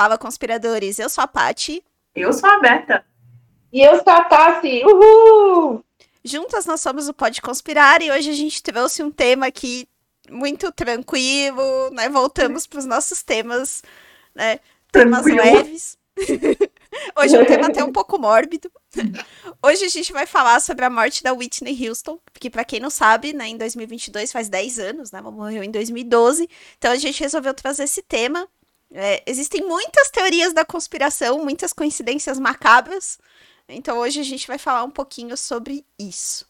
Fala, conspiradores. Eu sou a Pati. Eu sou a Beta. E eu sou a Tassi. Uhul! Juntas nós somos o Pode Conspirar e hoje a gente trouxe um tema aqui muito tranquilo, né? Voltamos para os nossos temas, né? Temas Tranquilo. leves. Hoje é um tema até um pouco mórbido. Hoje a gente vai falar sobre a morte da Whitney Houston, que para quem não sabe, né, em 2022 faz 10 anos, né, ela morreu em 2012. Então a gente resolveu trazer esse tema. É, existem muitas teorias da conspiração, muitas coincidências macabras. Então hoje a gente vai falar um pouquinho sobre isso.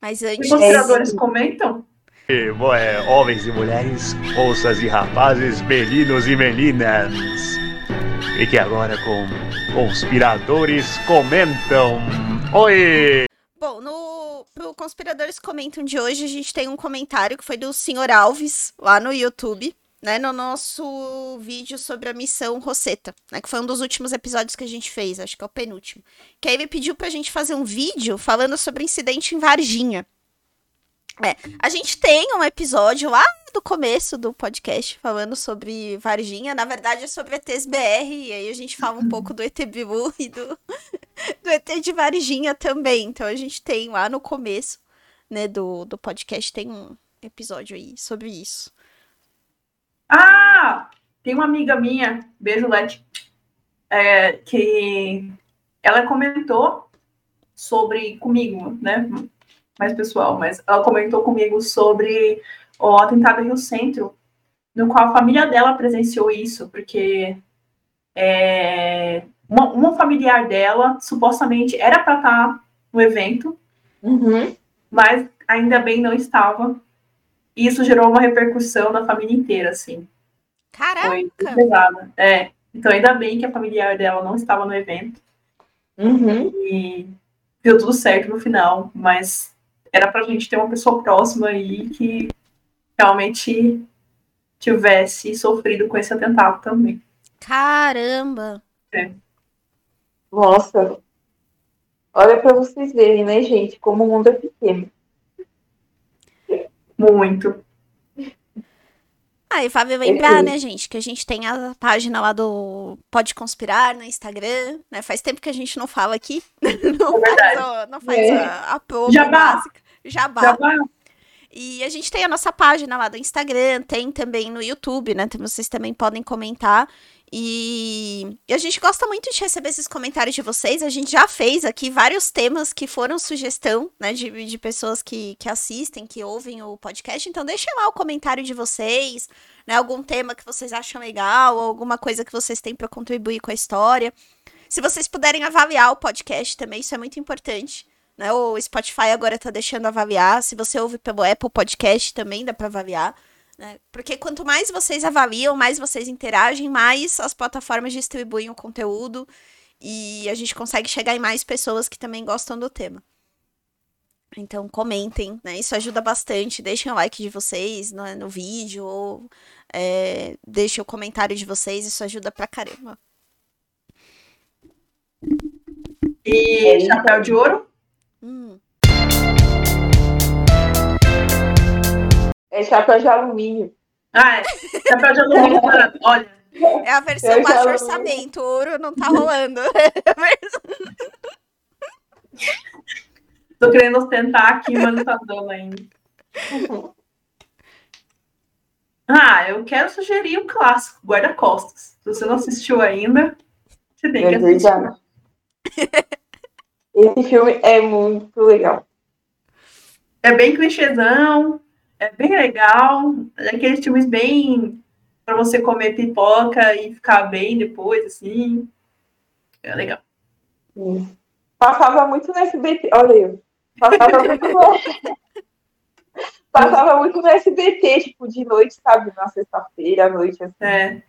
Mas Os antes, conspiradores comentam? E, é, homens e mulheres, moças e rapazes, meninos e meninas. Fique agora com Conspiradores Comentam. Oi! Bom, no Conspiradores Comentam de hoje, a gente tem um comentário que foi do Sr. Alves, lá no YouTube, né, no nosso vídeo sobre a missão Rosetta, né, que foi um dos últimos episódios que a gente fez, acho que é o penúltimo. Que aí ele pediu pra gente fazer um vídeo falando sobre o incidente em Varginha. É, a gente tem um episódio lá do começo do podcast falando sobre Varginha, na verdade é sobre ETs BR, e aí a gente fala um pouco do ET Bilu e do, do ET de Varginha também. Então a gente tem lá no começo, né, do, do podcast, tem um episódio aí sobre isso. Ah, tem uma amiga minha, beijo, Leti, é, que ela comentou sobre comigo, né? Mais pessoal, mas ela comentou comigo sobre o atentado em Rio Centro, no qual a família dela presenciou isso, porque é, uma, uma familiar dela supostamente era para estar no evento, Uhum. mas ainda bem não estava. E isso gerou uma repercussão na família inteira, assim. Foi Caraca! pesada. É. Então, ainda bem que a familiar dela não estava no evento Uhum. e deu tudo certo no final, mas era pra gente ter uma pessoa próxima aí que realmente tivesse sofrido com esse atentado também. Caramba! Nossa. Olha pra vocês verem, né, gente? Como o mundo é pequeno. Muito. Ah, e vale lembrar, né, gente, que a gente tem a página lá do Pode Conspirar no Instagram, né? Faz tempo que a gente não fala aqui. Não É verdade. faz, o- não faz É. a, a promo Jabá. básica. Jabá. Já vai. E a gente tem a nossa página lá do Instagram, tem também no YouTube, né? Então vocês também podem comentar. E, e a gente gosta muito de receber esses comentários de vocês. A gente já fez aqui vários temas que foram sugestão, né? De, de pessoas que, que assistem, que ouvem o podcast. Então deixem lá o comentário de vocês, né? Algum tema que vocês acham legal, alguma coisa que vocês têm para contribuir com a história. Se vocês puderem avaliar o podcast também, isso é muito importante né? O Spotify agora tá deixando avaliar. Se você ouve pelo Apple Podcast, também dá para avaliar. Né? Porque quanto mais vocês avaliam, mais vocês interagem, mais as plataformas distribuem o conteúdo e a gente consegue chegar em mais pessoas que também gostam do tema. Então comentem, né? Isso ajuda bastante. Deixem o like de vocês no, no vídeo ou é, deixem o comentário de vocês. Isso ajuda pra caramba. E chapéu de ouro? Hum. É chapéu de alumínio. Ah, é. Chapéu de alumínio. mano. Olha, É a versão Eu baixo não- orçamento. O ouro não tá rolando. tô querendo ostentar aqui, mas não tá dando ainda. Ah, eu quero sugerir o clássico, Guarda-Costas. Se você não assistiu ainda, você tem que É assistir. Esse filme é muito legal. É bem clichêzão, é bem legal. É aqueles filmes bem pra você comer pipoca e ficar bem depois, assim. É legal. Sim. Passava muito no SBT. Olha eu. Passava muito no... Passava muito no SBT, tipo, de noite, sabe? Na sexta-feira, à noite, assim. É,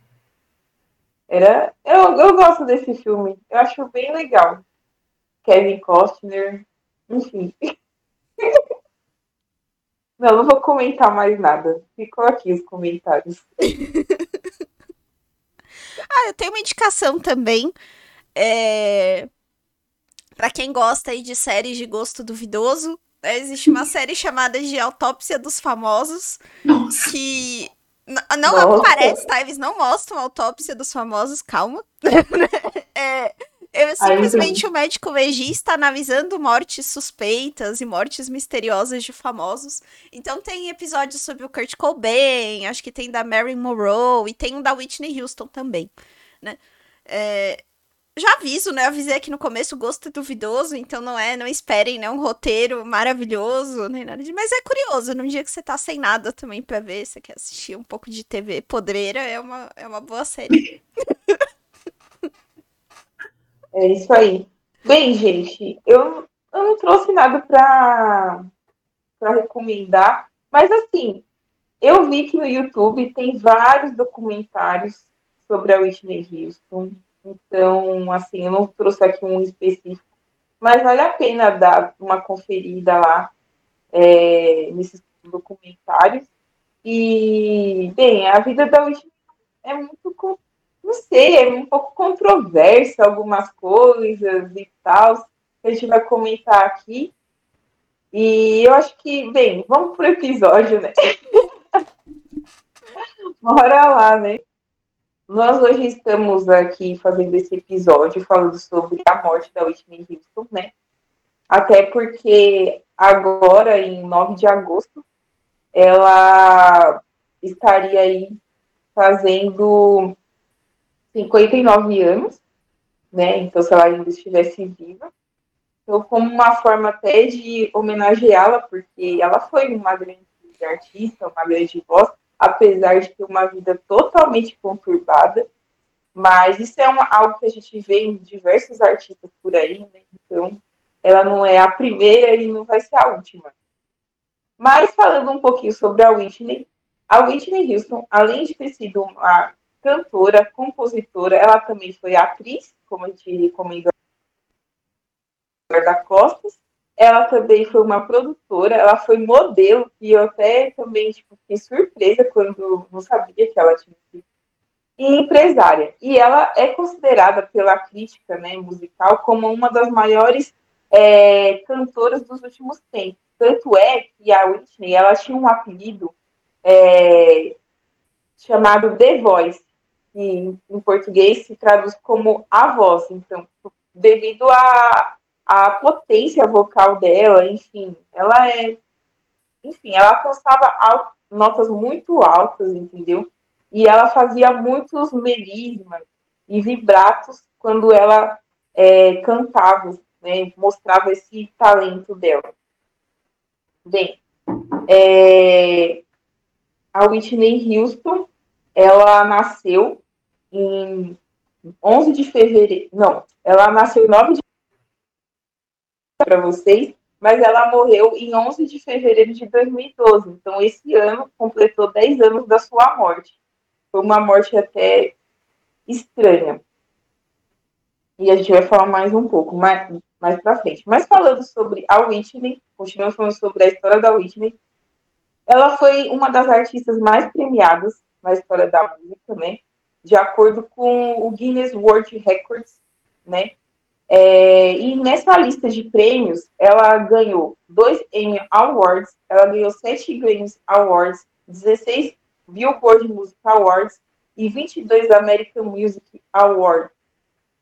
Era... Eu, eu gosto desse filme. Eu acho bem legal. Kevin Costner. Enfim. Não, não vou comentar mais nada. Ficou aqui os comentários. Ah, eu tenho uma indicação também. É... Para quem gosta aí de séries de gosto duvidoso, né, existe uma série chamada de Autópsia dos Famosos, nossa. que Não é o que parece, tá? Eles não mostram a autópsia dos famosos, calma. é, é simplesmente o médico legista analisando mortes suspeitas e mortes misteriosas de famosos. Então tem episódios sobre o Kurt Cobain, acho que tem da Marilyn Monroe e tem um da Whitney Houston também, né? É, já aviso, né? Avisei aqui no começo, o gosto é duvidoso, então não é, não esperem, né? Um roteiro maravilhoso, nem nada de. Mas é curioso, num dia que você tá sem nada também pra ver, você quer assistir um pouco de TV podreira, é uma, é uma boa série. É isso aí. Bem, gente, eu, eu não trouxe nada pra recomendar, mas assim, eu vi que no YouTube tem vários documentários sobre a Whitney Houston. Então, assim, eu não trouxe aqui um específico, mas vale a pena dar uma conferida lá é, nesses documentários. E, bem, a vida da Whitney é muito, não sei, é um pouco controversa algumas coisas e tal, que a gente vai comentar aqui. E eu acho que, bem, vamos pro episódio, né? Bora lá, né? Nós hoje estamos aqui fazendo esse episódio falando sobre a morte da Whitney Houston, né? Até porque agora, em 9 de agosto, ela estaria aí fazendo 59 anos, né? Então, se ela ainda estivesse viva. Então, como uma forma até de homenageá-la, porque ela foi uma grande artista, uma grande voz, apesar de ter uma vida totalmente conturbada. Mas isso é uma, algo que a gente vê em diversos artistas por aí, né? Então, ela não é a primeira e não vai ser a última. Mas falando um pouquinho sobre a Whitney, a Whitney Houston, além de ter sido uma cantora, compositora, ela também foi atriz, como a gente recomendou da Costas. Ela também foi uma produtora, ela foi modelo, e eu até também tipo, fiquei surpresa quando não sabia que ela tinha sido. E empresária. E ela é considerada pela crítica né, musical como uma das maiores é, cantoras dos últimos tempos. Tanto é que a Whitney ela tinha um apelido é, chamado The Voice, que em português se traduz como a voz. Então, devido à a, a, potência vocal dela, enfim, ela é. Enfim, ela alcançava notas muito altas, entendeu? E ela fazia muitos melismas e vibratos quando ela é, cantava, né, mostrava esse talento dela. Bem, é, a Whitney Houston, ela nasceu em 11 de fevereiro, não, ela nasceu em 9 de para vocês, mas ela morreu em 11 de fevereiro de 2012. Então, esse ano completou 10 anos da sua morte. Foi uma morte até estranha. E a gente vai falar mais um pouco, mais, mais para frente. Mas falando sobre a Whitney, continuando falando sobre a história da Whitney, ela foi uma das artistas mais premiadas na história da música, né? De acordo com o Guinness World Records, né? É, e nessa lista de prêmios, ela ganhou dois Emmy Awards, ela ganhou sete Grammy Awards, 16 Billboard Music Awards e 22 American Music Awards,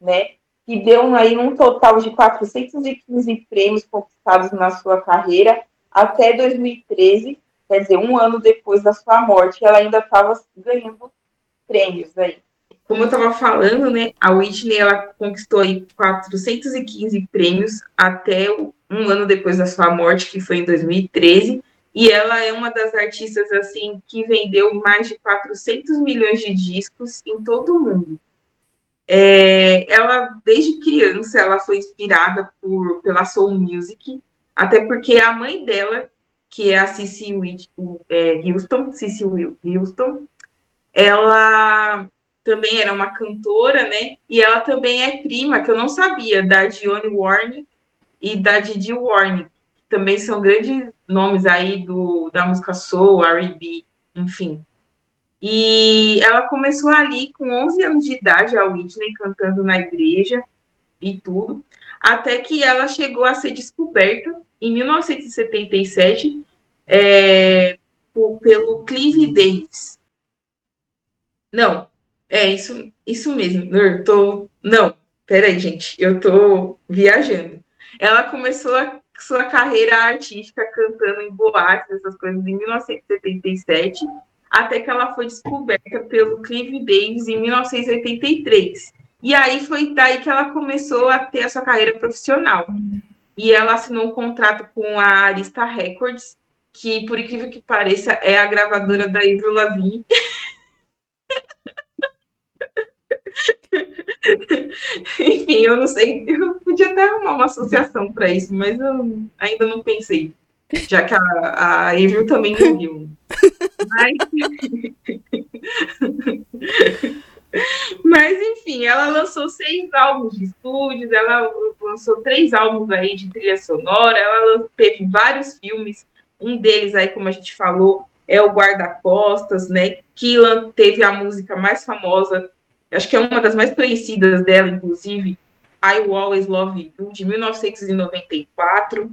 né? Que deu aí um total de 415 prêmios conquistados na sua carreira até 2013, quer dizer, um ano depois da sua morte, ela ainda estava ganhando prêmios aí. Como eu estava falando, né, a Whitney ela conquistou aí 415 prêmios até um ano depois da sua morte, que foi em 2013, e ela é uma das artistas assim que vendeu mais de 400 milhões de discos em todo o mundo. É, ela desde criança ela foi inspirada por pela soul music, até porque a mãe dela que é a Cici é, Houston, Cici Houston, ela também era uma cantora, né? E ela também é prima, que eu não sabia, da Dionne Warren e da Didi Warren, que também são grandes nomes aí do, da música soul, R&B, enfim. E ela começou ali com 11 anos de idade, a Whitney, cantando na igreja e tudo, até que ela chegou a ser descoberta em 1977 é, pelo Clive Davis. Não, é isso, isso mesmo. Eu tô, não, peraí, gente, eu tô viajando. Ela começou a sua carreira artística cantando em boates, essas coisas, em 1977, até que ela foi descoberta pelo Clive Davis em 1983. E aí foi daí que ela começou a ter a sua carreira profissional. E ela assinou um contrato com a Arista Records, que, por incrível que pareça, é a gravadora da Avril Lavigne. Enfim, eu não sei, eu podia até arrumar uma associação para isso, mas eu ainda não pensei, já que a, a Avril também não viu. Mas... mas, enfim, ela lançou seis álbuns de estúdios, ela lançou três álbuns aí de trilha sonora, ela teve vários filmes, um deles aí, como a gente falou, é o Guarda-Costas, né? Que teve a música mais famosa acho que é uma das mais conhecidas dela, inclusive, I Will Always Love You, de 1994.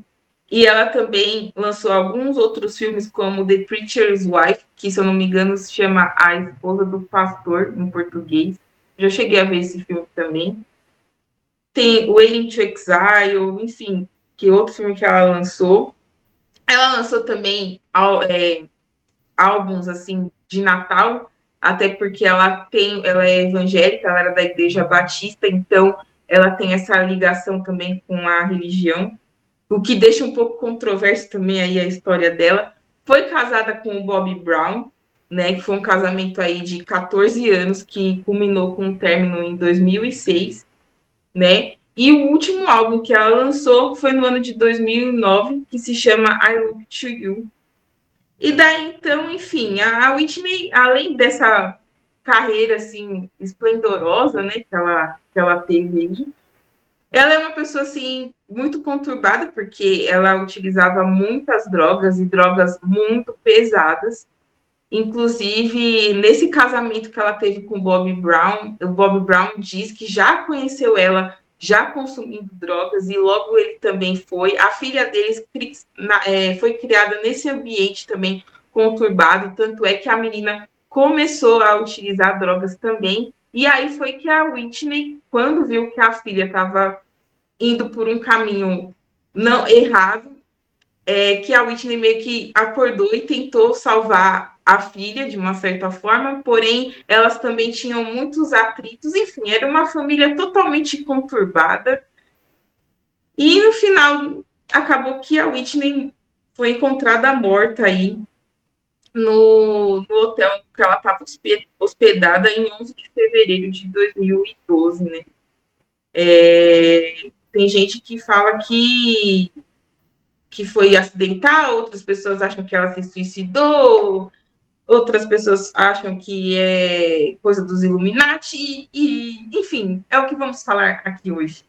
E ela também lançou alguns outros filmes, como The Preacher's Wife, que, se eu não me engano, se chama A Esposa do Pastor, em português. Já cheguei a ver esse filme também. Tem Waiting to Exile, enfim, que outro filme que ela lançou. Ela lançou também é, álbuns, assim, de Natal, até porque ela tem, ela é evangélica, ela era da igreja batista, então ela tem essa ligação também com a religião, o que deixa um pouco controverso também aí a história dela. Foi casada com o Bob Brown, né, que foi um casamento aí de 14 anos que culminou com um término em 2006, né? E o último álbum que ela lançou foi no ano de 2009, que se chama I Look to You, e daí, então, enfim, a Whitney, além dessa carreira, assim, esplendorosa, né, que ela, que ela teve, ela é uma pessoa, assim, muito conturbada, porque ela utilizava muitas drogas e drogas muito pesadas. Inclusive, nesse casamento que ela teve com o Bob Brown, o Bob Brown diz que já conheceu ela já consumindo drogas e logo ele também foi. A filha deles é, foi criada nesse ambiente também conturbado, tanto é que a menina começou a utilizar drogas também. E aí foi que a Whitney, quando viu que a filha estava indo por um caminho não errado, é, que a Whitney meio que acordou e tentou salvar a filha, de uma certa forma, porém elas também tinham muitos atritos, enfim, era uma família totalmente conturbada. E no final acabou que a Whitney foi encontrada morta aí no, no hotel que ela estava hospedada em 11 de fevereiro de 2012, né? É, tem gente que fala que que foi acidental, outras pessoas acham que ela se suicidou, outras pessoas acham que é coisa dos Illuminati, e, enfim, é o que vamos falar aqui hoje.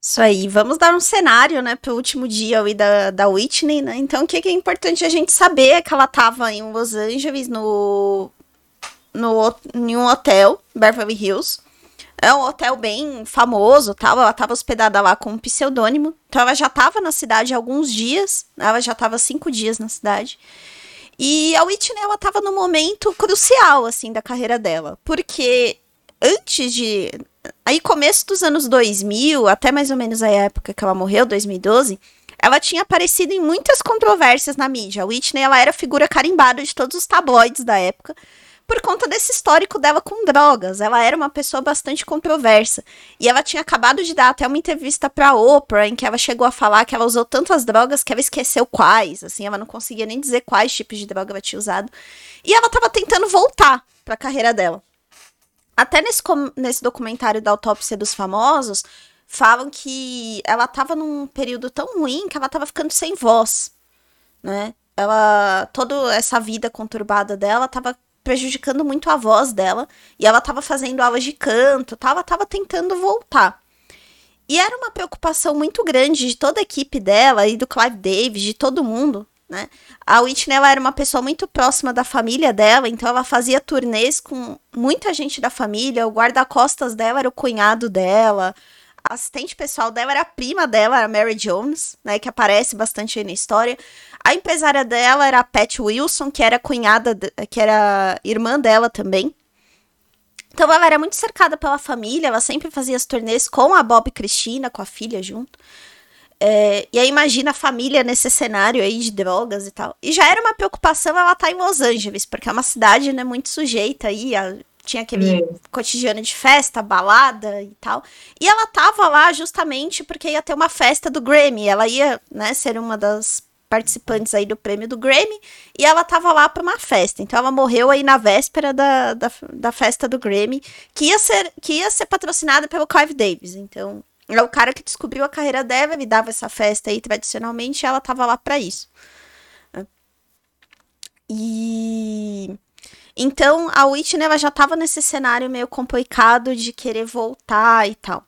Isso aí, vamos dar um cenário, né, pro último dia ali da, da Whitney, né? Então, o que, que é importante a gente saber é que ela tava em Los Angeles, no, no, em um hotel, Beverly Hills, é um hotel bem famoso, tal. Ela estava hospedada lá com um pseudônimo. Então ela já estava na cidade há alguns dias. Ela já estava cinco dias na cidade. E a Whitney, ela estava no momento crucial, assim, da carreira dela. Porque antes de... Aí, começo dos anos 2000, até mais ou menos a época que ela morreu, 2012, ela tinha aparecido em muitas controvérsias na mídia. A Whitney, ela era figura carimbada de todos os tabloides da época por conta desse histórico dela com drogas. Ela era uma pessoa bastante controversa. E ela tinha acabado de dar até uma entrevista pra Oprah, em que ela chegou a falar que ela usou tantas drogas que ela esqueceu quais. Assim, ela não conseguia nem dizer quais tipos de droga ela tinha usado. E ela tava tentando voltar pra carreira dela. Até nesse, nesse documentário da autópsia dos famosos, falam que ela tava num período tão ruim que ela tava ficando sem voz, né? Ela, toda essa vida conturbada dela tava prejudicando muito a voz dela. E ela tava fazendo aulas de canto, tava, tava tentando voltar. E era uma preocupação muito grande de toda a equipe dela e do Clive Davis, de todo mundo, né? A Whitney era uma pessoa muito próxima da família dela, então ela fazia turnês com muita gente da família. O guarda-costas dela era o cunhado dela. A assistente pessoal dela era a prima dela, a Mary Jones, né? Que aparece bastante aí na história. A empresária dela era a Pat Wilson, que era cunhada, de, que era irmã dela também. Então ela era muito cercada pela família, ela sempre fazia as turnês com a Bob Cristina, com a filha junto. É, e aí imagina a família nesse cenário aí de drogas e tal. E já era uma preocupação ela estar tá em Los Angeles, porque é uma cidade né, muito sujeita aí a tinha aquele é. cotidiano de festa, balada e tal. E ela tava lá justamente porque ia ter uma festa do Grammy. Ela ia, né, ser uma das participantes aí do prêmio do Grammy. E ela tava lá para uma festa. Então ela morreu aí na véspera da, da, da, festa do Grammy, que ia ser, que ia ser patrocinada pelo Clive Davis. Então, é o cara que descobriu a carreira dela, ele dava essa festa aí tradicionalmente, e ela tava lá para isso. E então, a Whitney ela já estava nesse cenário meio complicado de querer voltar e tal.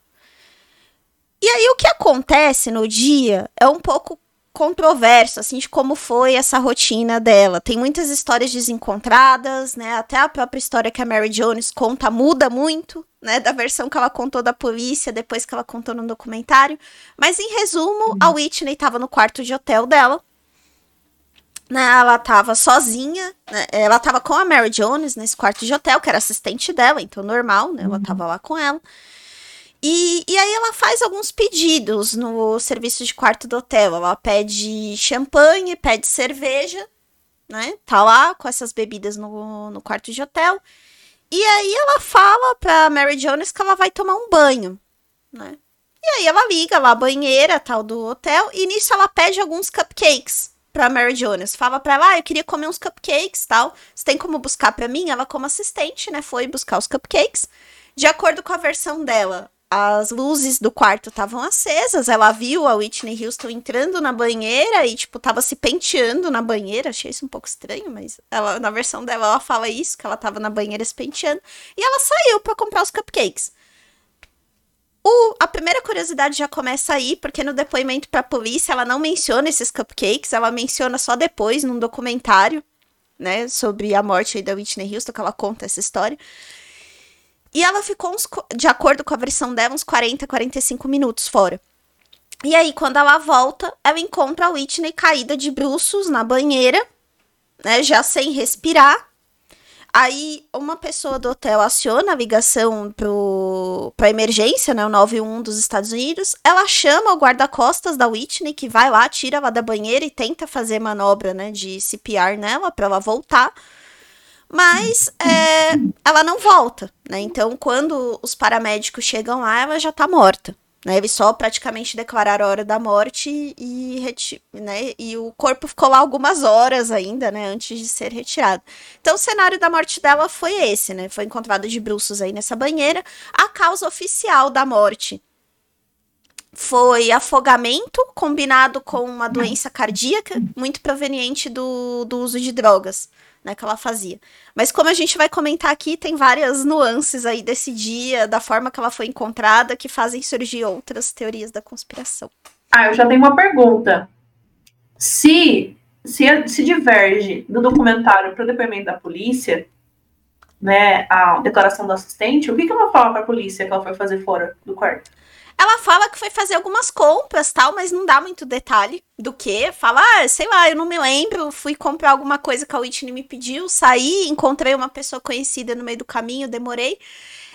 E aí o que acontece no dia é um pouco controverso, assim, de como foi essa rotina dela. Tem muitas histórias desencontradas, né? Até a própria história que a Mary Jones conta muda muito, né? Da versão que ela contou da polícia, depois que ela contou no documentário. Mas, em resumo, a Whitney estava no quarto de hotel dela, né, ela tava sozinha, né, ela tava com a Mary Jones nesse quarto de hotel, que era assistente dela, então normal, né, ela uhum. tava lá com ela. Faz alguns pedidos no serviço de quarto do hotel. Ela pede champanhe, pede cerveja, né? Tá lá com essas bebidas no, no quarto de hotel. E aí ela fala pra Mary Jones que ela vai tomar um banho, né? E aí ela liga lá a banheira, tal, do hotel, e nisso ela pede alguns cupcakes pra Mary Jones. Fala pra ela, ah, eu queria comer uns cupcakes tal. Você tem como buscar pra mim? Ela, como assistente, né, foi buscar os cupcakes. De acordo com a versão dela, as luzes do quarto estavam acesas. Ela viu a Whitney Houston entrando na banheira e, tipo, tava se penteando na banheira. Achei isso um pouco estranho, mas ela, na versão dela, ela fala isso, que ela tava na banheira se penteando. E ela saiu para comprar os cupcakes. O, a primeira curiosidade já começa aí, porque no depoimento para a polícia ela não menciona esses cupcakes, ela menciona só depois num documentário, né, sobre a morte da Whitney Houston, que ela conta essa história. E ela ficou, uns, de acordo com a versão dela, uns 40, 45 minutos fora. E aí, quando ela volta, ela encontra a Whitney caída de bruços na banheira, né, já sem respirar, Aí uma pessoa do hotel aciona a ligação para emergência, né, o 91 dos Estados Unidos. Ela chama o guarda-costas da Whitney, que vai lá, tira ela da banheira e tenta fazer manobra, né, de CPR nela para ela voltar. Mas é, ela não volta, né? Então, quando os paramédicos chegam lá, ela já tá morta. Né? Eles só praticamente declararam a hora da morte e, né? e o corpo ficou lá algumas horas ainda, né? Antes de ser retirado. Então, o cenário da morte dela foi esse, né? Foi encontrada de bruços aí nessa banheira. A causa oficial da morte foi afogamento combinado com uma doença cardíaca muito proveniente do, do uso de drogas né, que ela fazia. Mas como a gente vai comentar aqui, tem várias nuances aí desse dia, da forma que ela foi encontrada, que fazem surgir outras teorias da conspiração. Ah, eu já tenho uma pergunta. Se se, se diverge do documentário para o depoimento da polícia, né, a declaração do assistente, o que, que ela fala para a polícia que ela foi fazer fora do quarto? Ela fala que foi fazer algumas compras, tal, mas não dá muito detalhe do que. Fala, ah, sei lá, eu não me lembro, fui comprar alguma coisa que a Whitney me pediu, saí, encontrei uma pessoa conhecida no meio do caminho, demorei.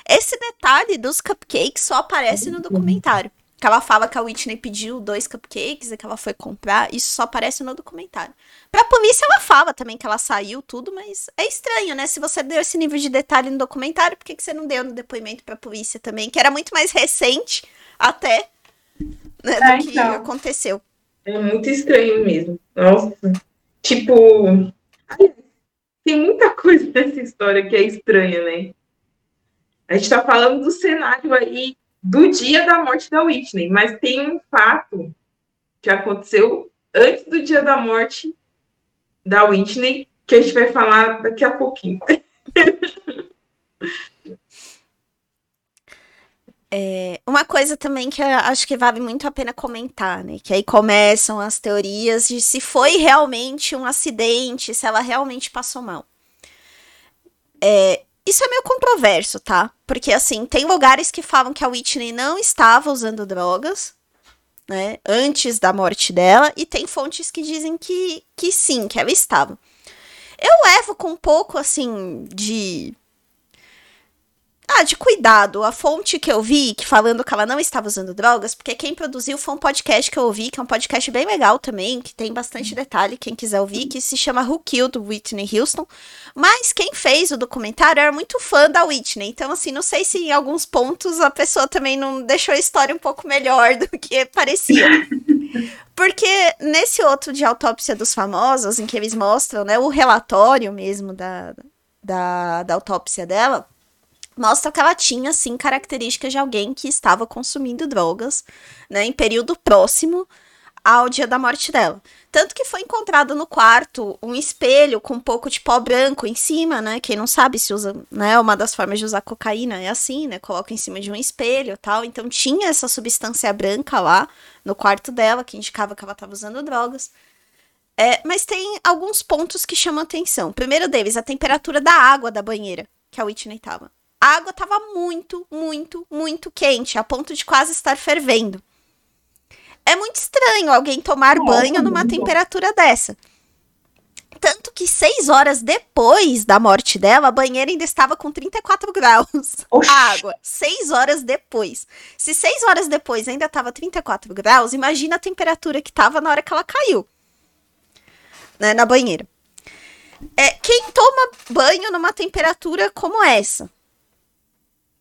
Esse detalhe dos cupcakes só aparece no documentário. Que ela fala que a Whitney pediu dois cupcakes e que ela foi comprar. Isso só aparece no documentário. Pra polícia, ela fala também que ela saiu, tudo, mas é estranho, né? Se você deu esse nível de detalhe no documentário, por que, que você não deu no depoimento pra polícia também? Que era muito mais recente até né, é, do que então. aconteceu. É muito estranho mesmo. Nossa. Tipo. Tem muita coisa nessa história que é estranha, né? A gente tá falando do cenário aí do dia da morte da Whitney, mas tem um fato que aconteceu antes do dia da morte da Whitney que a gente vai falar daqui a pouquinho. É, uma coisa também que acho que vale muito a pena comentar, né? Que aí começam as teorias de se foi realmente um acidente, se ela realmente passou mal. É, isso é meio controverso, tá? Porque, assim, tem lugares que falam que a Whitney não estava usando drogas, né? Antes da morte dela, e tem fontes que dizem que, que sim, que ela estava. Eu levo com um pouco, assim, de ah, de cuidado. A fonte que eu vi, que falando que ela não estava usando drogas, porque quem produziu foi um podcast que eu ouvi, que é um podcast bem legal também, que tem bastante detalhe, quem quiser ouvir, que se chama Who Killed Whitney Houston. Mas quem fez o documentário era muito fã da Whitney. Então, assim, não sei se em alguns pontos a pessoa também não deixou a história um pouco melhor do que parecia. Porque nesse outro de autópsia dos famosos, em que eles mostram, né, o relatório mesmo da, da, da autópsia dela mostra que ela tinha, sim, características de alguém que estava consumindo drogas, né, em período próximo ao dia da morte dela. Tanto que foi encontrado no quarto um espelho com um pouco de pó branco em cima, né? Quem não sabe se usa, né? Uma das formas de usar cocaína é assim, né? Coloca em cima de um espelho tal. Então tinha essa substância branca lá no quarto dela, que indicava que ela estava usando drogas. É, mas tem alguns pontos que chamam atenção. primeiro deles, a temperatura da água da banheira que a Whitney estava. A água estava muito, muito, muito quente, a ponto de quase estar fervendo. É muito estranho alguém tomar banho numa temperatura dessa. Tanto que seis horas depois da morte dela, a banheira ainda estava com 34 graus. Oxi. A água. Seis horas depois. Se seis horas depois ainda estava 34 graus, imagina a temperatura que estava na hora que ela caiu. Né, na banheira. É, quem toma banho numa temperatura como essa?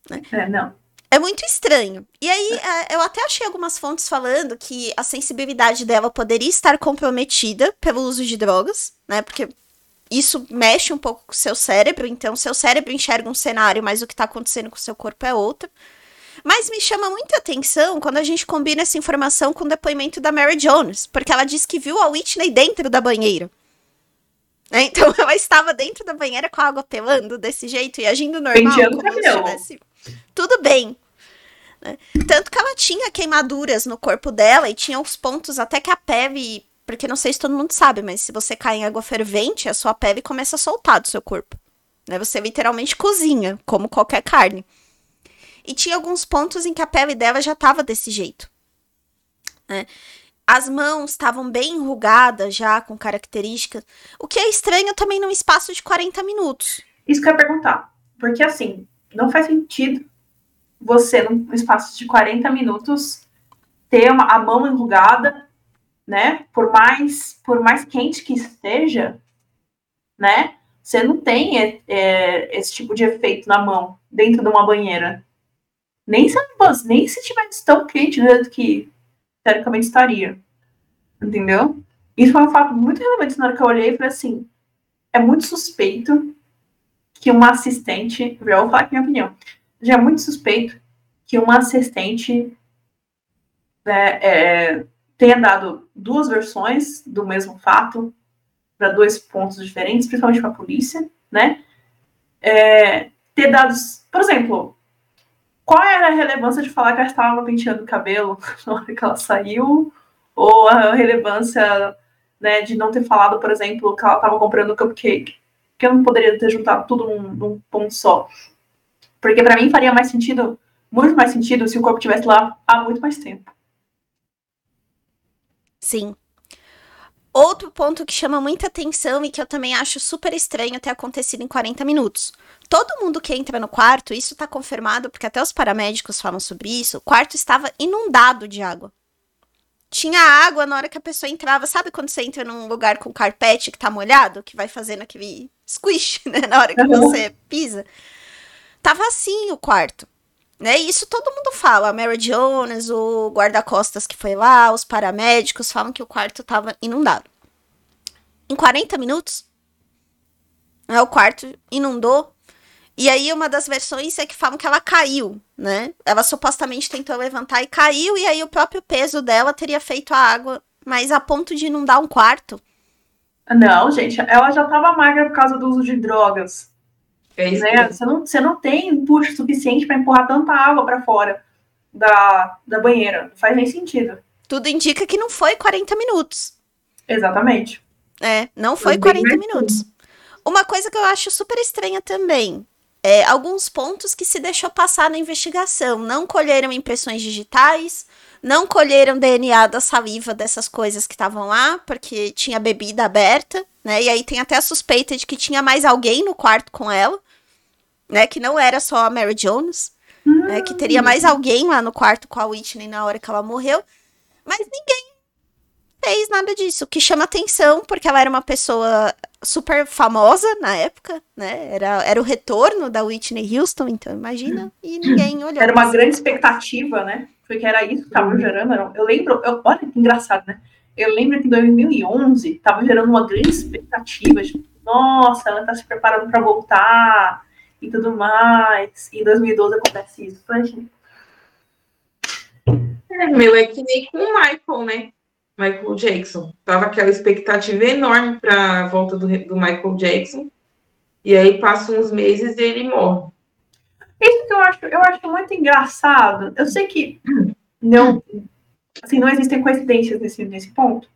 Né? É, não. É muito estranho. E aí, é, eu até achei algumas fontes falando que a sensibilidade dela poderia estar comprometida pelo uso de drogas, né? Porque isso mexe um pouco com o seu cérebro, então seu cérebro enxerga um cenário, mas o que está acontecendo com o seu corpo é outro. Mas me chama muita atenção quando a gente combina essa informação com o depoimento da Mary Jones, porque ela disse que viu a Whitney dentro da banheira. É, então ela estava dentro da banheira com a água pelando desse jeito e agindo normal, Penteando como se tivesse tudo bem. Né? Tanto que ela tinha queimaduras no corpo dela e tinha uns pontos até que a pele. Porque não sei se todo mundo sabe, mas se você cai em água fervente, a sua pele começa a soltar do seu corpo. Né? Você literalmente cozinha, como qualquer carne. E tinha alguns pontos em que a pele dela já estava desse jeito. Né? As mãos estavam bem enrugadas já, com características. O que é estranho também num espaço de 40 minutos. Isso que eu ia perguntar. Porque assim, não faz sentido você, num espaço de 40 minutos, ter uma, a mão enrugada, né? Por mais, por mais quente que esteja, né? Você não tem é, é, esse tipo de efeito na mão dentro de uma banheira. Nem se, nem se tivesse tão quente do jeito que teoricamente estaria. Entendeu? Isso foi um fato muito relevante na hora que eu olhei e falei assim: é muito suspeito que uma assistente, eu vou falar aqui minha opinião, já é muito suspeito que uma assistente né, é, tenha dado duas versões do mesmo fato para dois pontos diferentes, principalmente para a polícia, né? É, ter dados, por exemplo, qual era a relevância de falar que ela estava penteando o cabelo na hora que ela saiu, ou a relevância né, de não ter falado, por exemplo, que ela estava comprando cupcake que eu não poderia ter juntado tudo num, num ponto só. Porque para mim faria mais sentido, muito mais sentido, se o corpo estivesse lá há muito mais tempo. Sim. Outro ponto que chama muita atenção e que eu também acho super estranho ter acontecido em 40 minutos. Todo mundo que entra no quarto, isso tá confirmado, porque até os paramédicos falam sobre isso, o quarto estava inundado de água tinha água na hora que a pessoa entrava. Sabe quando você entra num lugar com carpete que tá molhado? Que vai fazendo aquele squish, né? Na hora que uhum. você pisa. Tava assim o quarto. Né? E isso todo mundo fala. A Mary Jones, o guarda-costas que foi lá, os paramédicos falam que o quarto tava inundado. Em 40 minutos, né, o quarto inundou e aí, uma das versões é que falam que ela caiu, né? Ela supostamente tentou levantar e caiu, e aí o próprio peso dela teria feito a água, mas a ponto de inundar um quarto. Não, gente, ela já estava magra por causa do uso de drogas. É isso né? Você, não, você não tem empuxo suficiente para empurrar tanta água para fora da, da banheira. Não faz nem sentido. Tudo indica que não foi 40 minutos. Exatamente. É, não foi 40 minutos. Uma coisa que eu acho super estranha também é, alguns pontos que se deixou passar na investigação. Não colheram impressões digitais, não colheram DNA da saliva dessas coisas que estavam lá, porque tinha bebida aberta, né? E aí tem até a suspeita de que tinha mais alguém no quarto com ela, né? Que não era só a Mary Jones, né? Que teria mais alguém lá no quarto com a Whitney na hora que ela morreu. Mas ninguém fez nada disso, o que chama atenção, porque ela era uma pessoa super famosa na época, né? Era, era o retorno da Whitney Houston, então imagina, e ninguém olhou. Era uma grande expectativa, né? Porque era isso que estava gerando. Era, eu lembro, eu, olha que engraçado, né? Eu lembro que em 2011 estava gerando uma grande expectativa. De, Nossa, ela está se preparando para voltar e tudo mais. E em 2012 acontece isso. Então, É, meu, é que nem com o Michael, né? Michael Jackson. Tava aquela expectativa enorme para a volta do, do Michael Jackson. E aí passam uns meses e ele morre. Isso que eu acho, eu acho muito engraçado. Eu sei que não, assim, não existem coincidências nesse, nesse ponto.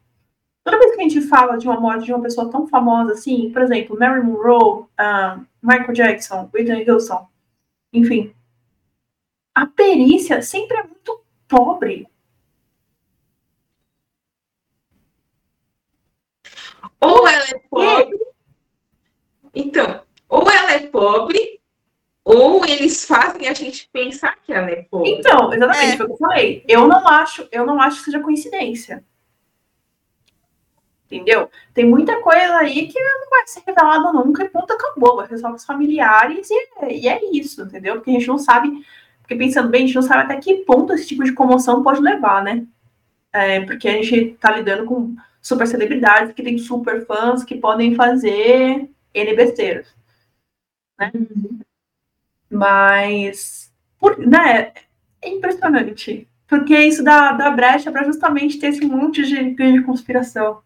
Toda vez que a gente fala de uma morte de uma pessoa tão famosa assim, por exemplo, Mary Monroe, uh, Michael Jackson, Whitney Houston, enfim, a perícia sempre é muito pobre. Ou ela é pobre. Então, ou ela é pobre, ou eles fazem a gente pensar que ela é pobre. Então, exatamente É. foi o que eu falei. Eu não acho, eu não acho que seja coincidência. Entendeu? Tem muita coisa aí que não vai ser revelada nunca e ponto acabou. Vai ser só com os familiares e, é- e é isso, entendeu? Porque a gente não sabe, porque pensando bem, a gente não sabe até que ponto esse tipo de comoção pode levar, né? É, porque a gente tá lidando com super celebridades que tem super fãs que podem fazer N besteiras. Né? Mas, por, né, é impressionante. Porque isso dá, dá brecha para justamente ter esse monte de, de conspiração.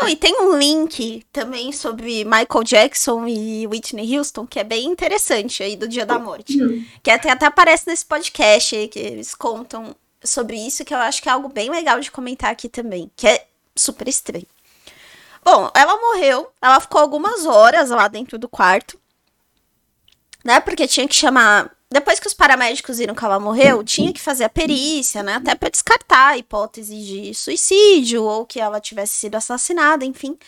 Não, e tem um link também sobre Michael Jackson e Whitney Houston, que é bem interessante aí do Dia da Morte. Que até, até aparece nesse podcast aí, que eles contam sobre isso, que eu acho que é algo bem legal de comentar aqui também, que é super estranho. Bom, ela morreu, ela ficou algumas horas lá dentro do quarto, né? Porque tinha que chamar. Depois que os paramédicos viram que ela morreu, tinha que fazer a perícia, né? Até pra descartar a hipótese de suicídio ou que ela tivesse sido assassinada, enfim.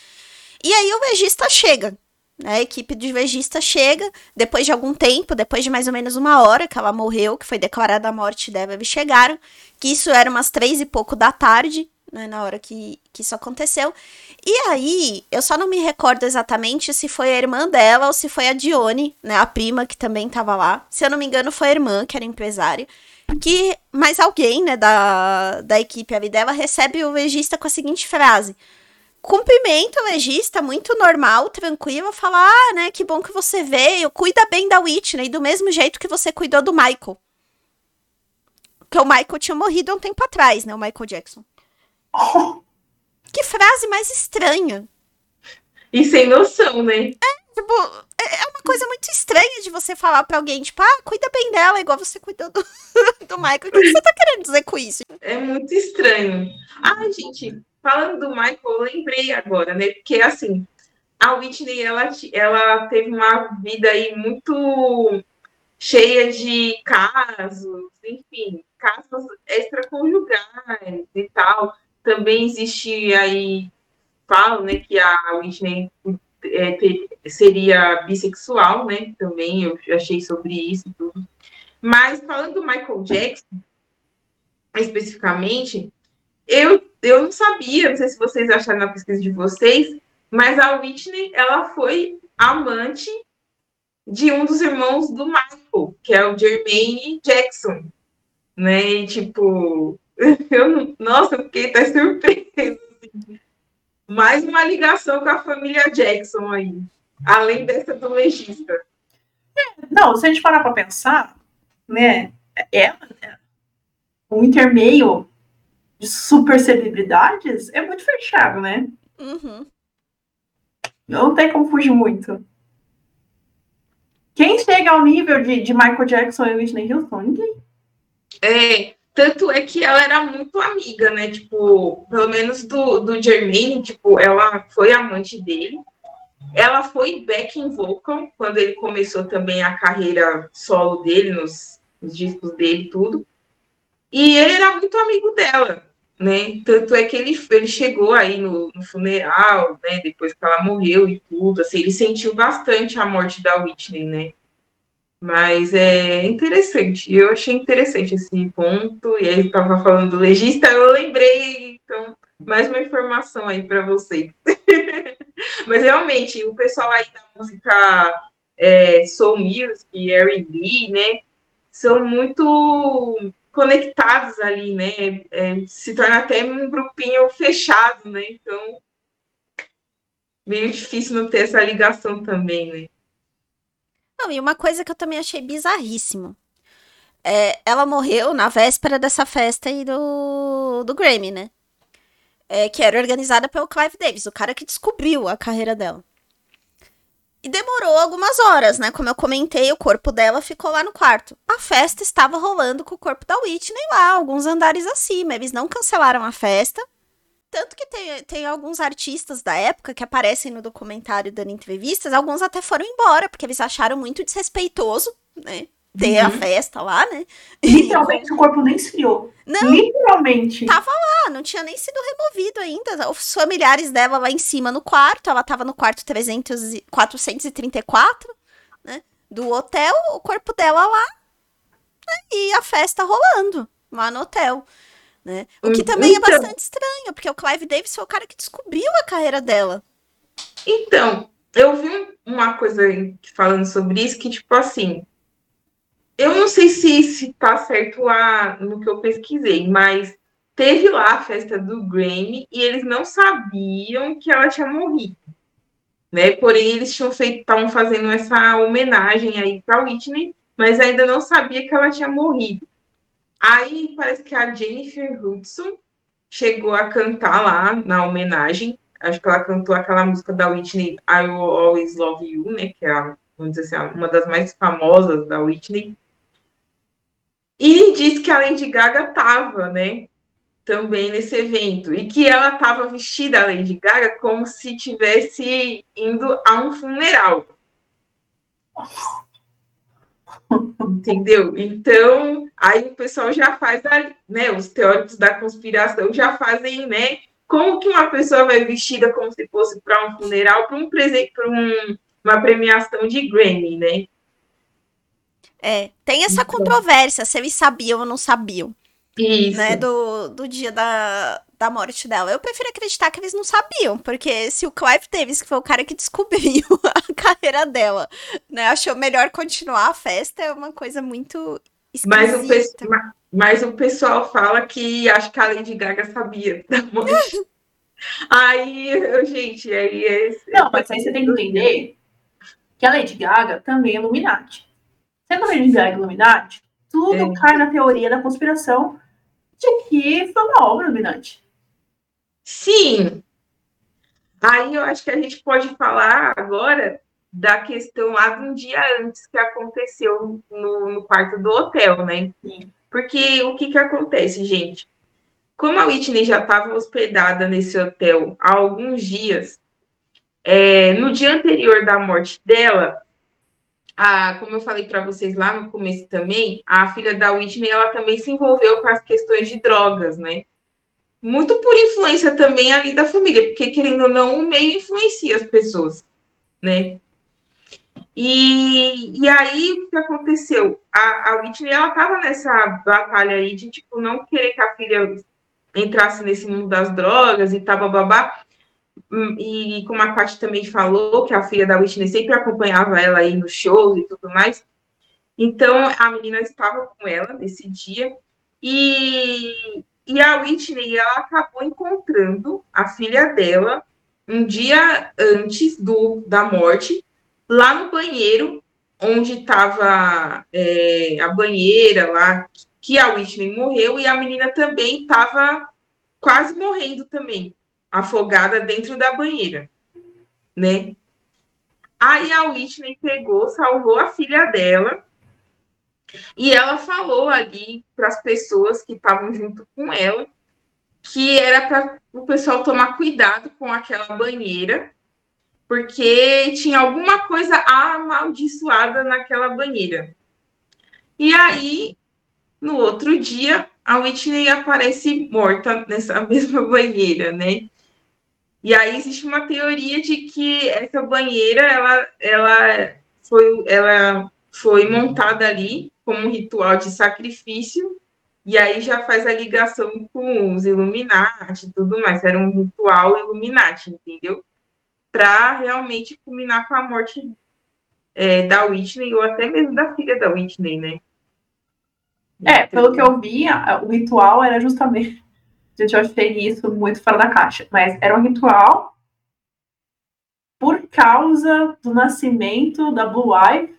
E aí o legista chega, né? A equipe de legista chega, depois de algum tempo, depois de mais ou menos uma hora que ela morreu, que foi declarada a morte dela, eles chegaram, que isso era umas três e pouco da tarde, né? Na hora que, que isso aconteceu. E aí, eu só não me recordo exatamente se foi a irmã dela ou se foi a Dione, né? A prima que também tava lá. Se eu não me engano, foi a irmã, que era empresária. Que mais alguém, né, da, da equipe ali dela recebe o legista com a seguinte frase: cumprimenta o legista, muito normal, tranquilo, fala: Ah, né, que bom que você veio, cuida bem da Whitney, do mesmo jeito que você cuidou do Michael. Porque o Michael tinha morrido há um tempo atrás, né, o Michael Jackson. Que frase mais estranha. E sem noção, né? Tipo, é é uma coisa muito estranha de você falar pra alguém, tipo, ah, cuida bem dela, igual você cuidou do, do Michael. O que você tá querendo dizer com isso? É muito estranho. Ah, gente, falando do Michael, eu lembrei agora, né? Porque assim, a Whitney, ela, ela teve uma vida aí muito cheia de casos, enfim, casos extraconjugais e tal. Também existe aí, falam, né, que a Whitney é, te- seria bissexual, né? Também eu achei sobre isso e tudo. Mas falando do Michael Jackson, especificamente, eu, eu não sabia, não sei se vocês acharam na pesquisa de vocês, mas a Whitney, ela foi amante de um dos irmãos do Michael, que é o Jermaine Jackson, né? E, tipo, eu nossa, eu fiquei até surpresa. Mais uma ligação com a família Jackson aí, além dessa do legista. Não, se a gente parar para pensar, né, é, o intermeio de super celebridades é muito fechado, né? Uhum. Não tem como fugir muito. Quem chega ao nível de, de Michael Jackson e Whitney Houston? Ninguém. É, tanto é que ela era muito amiga, né? Tipo, pelo menos do, do Jermaine, tipo, ela foi amante dele. ela foi backing vocal quando ele começou também a carreira solo dele, nos, nos discos dele tudo. E ele era muito amigo dela, né? Tanto é que ele, ele chegou aí no, no, funeral, né? Depois que ela morreu e tudo, assim, ele sentiu bastante a morte da Whitney, né? Mas é interessante, eu achei interessante esse ponto, e aí estava falando do legista, eu lembrei, então, mais uma informação aí para vocês. Mas realmente, o pessoal aí da música é, Soul Music, R&B, né, são muito conectados ali, né, é, se torna até um grupinho fechado, né, então meio difícil não ter essa ligação também, né. Não, e uma coisa que eu também achei bizarríssimo. É, ela morreu na véspera dessa festa aí do, do Grammy, né? É, que era organizada pelo Clive Davis, o cara que descobriu a carreira dela. E demorou algumas horas, né? Como eu comentei, o corpo dela ficou lá no quarto. A festa estava rolando com o corpo da Whitney lá, alguns andares acima. Eles não cancelaram a festa. Tanto que tem, tem alguns artistas da época que aparecem no documentário dando entrevistas, alguns até foram embora, porque eles acharam muito desrespeitoso, né? Ter uhum. a festa lá, né? Literalmente o corpo nem esfriou. Não, Literalmente. Tava lá, não tinha nem sido removido ainda. Os familiares dela lá em cima no quarto, ela tava no quarto 300, 434, né? Do hotel, o corpo dela lá, né? e a festa rolando lá no hotel. Né? O que também é então, é bastante estranho, porque o Clive Davis foi o cara que descobriu a carreira dela. Então, eu vi uma coisa falando sobre isso que, tipo assim, eu não sei se, se tá certo lá no que eu pesquisei, mas teve lá a festa do Grammy e eles não sabiam que ela tinha morrido. Né? Porém, eles tinham feito, estavam fazendo essa homenagem aí para Whitney, mas ainda não sabia que ela tinha morrido. Aí parece que a Jennifer Hudson chegou a cantar lá na homenagem. Acho que ela cantou aquela música da Whitney, I Will Always Love You, né? Que é, a, vamos dizer assim, uma das mais famosas da Whitney. E disse que a Lady Gaga estava, né? Também nesse evento. E que ela estava vestida, a Lady Gaga, como se tivesse indo a um funeral. Entendeu? Então, aí o pessoal já faz, né? Os teóricos da conspiração já fazem, né? Como que uma pessoa vai vestida como se fosse para um funeral, para um presente, para um, uma premiação de Grammy, né? É, tem essa então. controvérsia, se eles sabiam ou não sabiam. Isso. Né, do, do dia da, da morte dela. Eu prefiro acreditar que eles não sabiam, porque se o Clive Davis, que foi o cara que descobriu a carreira dela, né, achou melhor continuar a festa, é uma coisa muito mas o, mas o pessoal fala que acho que a Lady Gaga sabia da morte. aí, gente, aí é. Não, mas aí você tem que entender que a Lady Gaga também é Illuminati. Sendo a Lady Gaga Illuminati, tudo é. cai na teoria da conspiração de que foi uma obra Illuminati. Sim. Aí eu acho que a gente pode falar agora da questão lá de um dia antes que aconteceu no, no quarto do hotel, né? Sim. Porque o que que acontece, gente? Como a Whitney já estava hospedada nesse hotel há alguns dias, é, no dia anterior da morte dela, a, como eu falei para vocês lá no começo também, a filha da Whitney ela também se envolveu com as questões de drogas, né? muito por influência também ali da família, porque querendo ou não, o meio influencia as pessoas, né? E, e aí, o que aconteceu? A, a Whitney, ela tava nessa batalha aí de, tipo, não querer que a filha entrasse nesse mundo das drogas e tal, babá. Hum, e como a Paty também falou, que a filha da Whitney sempre acompanhava ela aí nos shows e tudo mais. Então, a menina estava com ela nesse dia. E, e a Whitney, ela acabou encontrando a filha dela um dia antes do, da morte, lá no banheiro, onde estava é, a banheira lá, que a Whitney morreu, e a menina também estava quase morrendo também, afogada dentro da banheira, né? Aí a Whitney pegou, salvou a filha dela, e ela falou ali para as pessoas que estavam junto com ela que era para o pessoal tomar cuidado com aquela banheira, porque tinha alguma coisa amaldiçoada naquela banheira. E aí, no outro dia, a Whitney aparece morta nessa mesma banheira, né? E aí existe uma teoria de que essa banheira ela, ela, foi, ela foi montada ali como um ritual de sacrifício, e aí já faz a ligação com os Illuminati e tudo mais. Era um ritual Illuminati, entendeu? Para realmente culminar com a morte é, da Whitney, ou até mesmo da filha da Whitney, né? É, pelo que eu vi, o ritual era justamente. Gente, eu achei isso muito fora da caixa. Mas era um ritual por causa do nascimento da Blue Eye.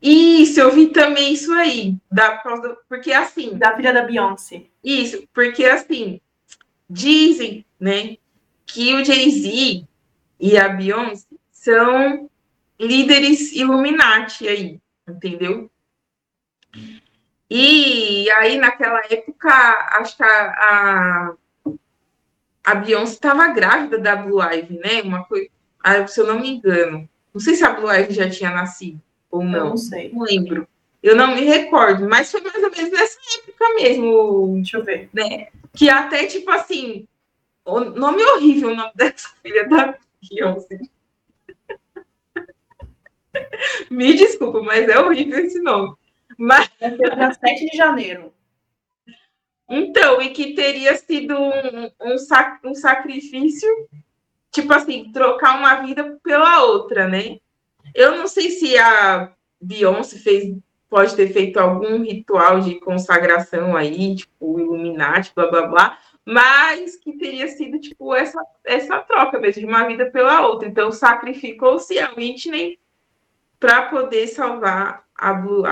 Isso, eu vi também isso aí. Da, porque assim. Da filha da Beyoncé. Isso, porque assim, dizem, né, que o Jay-Z e a Beyoncé são líderes Illuminati aí, entendeu? E aí, naquela época, acho que a, a, a Beyoncé estava grávida da Blue Ivy, né? Uma coisa, ah, se eu não me engano. Não sei se a Blue Ivy já tinha nascido ou não. Eu não sei. Não lembro. Eu não me recordo, mas foi mais ou menos nessa época mesmo. Deixa eu ver. Né? Que até, tipo assim, o nome horrível o nome dessa filha da Beyoncé. Me desculpa, mas é horrível esse nome. Mas... Dia 7 de janeiro. Então, e que teria sido um, um, sac, um sacrifício, tipo assim, trocar uma vida pela outra, né? Eu não sei se a Beyoncé fez, pode ter feito algum ritual de consagração aí, tipo, Illuminati, blá blá blá, mas que teria sido, tipo, essa, essa troca mesmo, de uma vida pela outra. Então, sacrificou-se a Whitney para poder salvar a Blue.